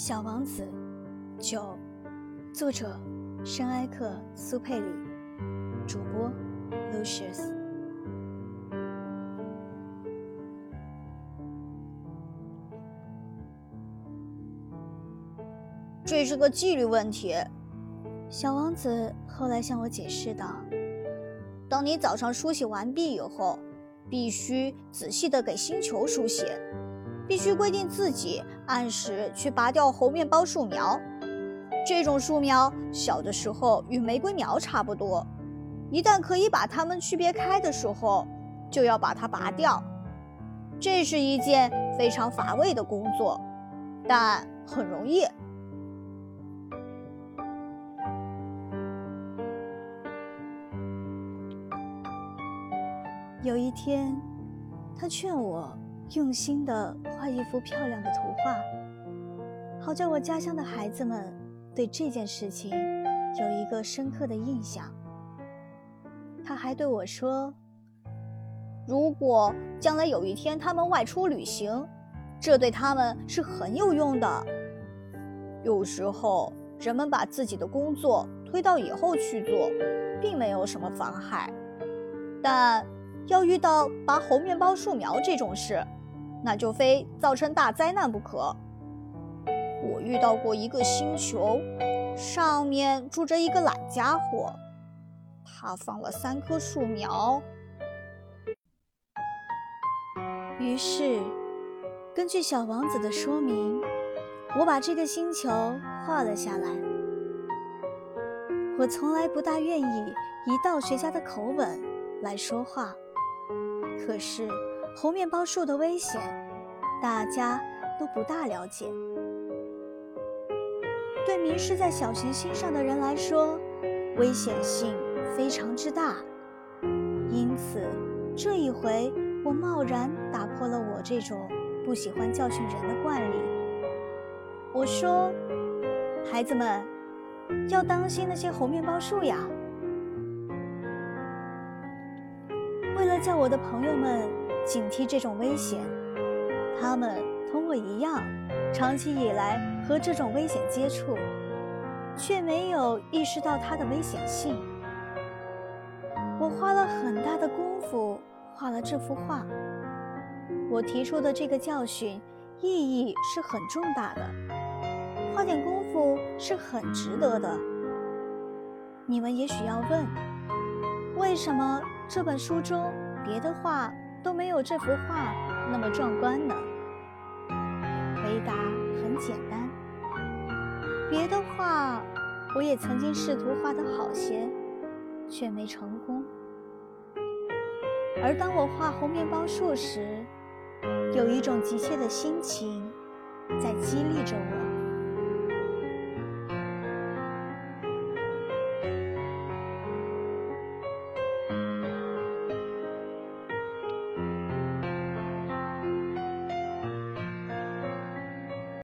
小王子，九，作者：圣埃克苏佩里，主播：Lucius。这是个纪律问题，小王子后来向我解释道：“当你早上梳洗完毕以后，必须仔细的给星球梳洗。”必须规定自己按时去拔掉猴面包树苗。这种树苗小的时候与玫瑰苗差不多，一旦可以把它们区别开的时候，就要把它拔掉。这是一件非常乏味的工作，但很容易。有一天，他劝我。用心的画一幅漂亮的图画，好叫我家乡的孩子们对这件事情有一个深刻的印象。他还对我说：“如果将来有一天他们外出旅行，这对他们是很有用的。有时候人们把自己的工作推到以后去做，并没有什么妨害，但要遇到拔猴面包树苗这种事。”那就非造成大灾难不可。我遇到过一个星球，上面住着一个懒家伙，他放了三棵树苗。于是，根据小王子的说明，我把这个星球画了下来。我从来不大愿意以道学家的口吻来说话，可是。猴面包树的危险，大家都不大了解。对迷失在小行星上的人来说，危险性非常之大。因此，这一回我贸然打破了我这种不喜欢教训人的惯例。我说：“孩子们，要当心那些猴面包树呀！”为了叫我的朋友们。警惕这种危险，他们同我一样，长期以来和这种危险接触，却没有意识到它的危险性。我花了很大的功夫画了这幅画。我提出的这个教训意义是很重大的，花点功夫是很值得的。你们也许要问，为什么这本书中别的画？都没有这幅画那么壮观呢。回答很简单，别的画我也曾经试图画得好些，却没成功。而当我画红面包树时，有一种急切的心情在激励着我。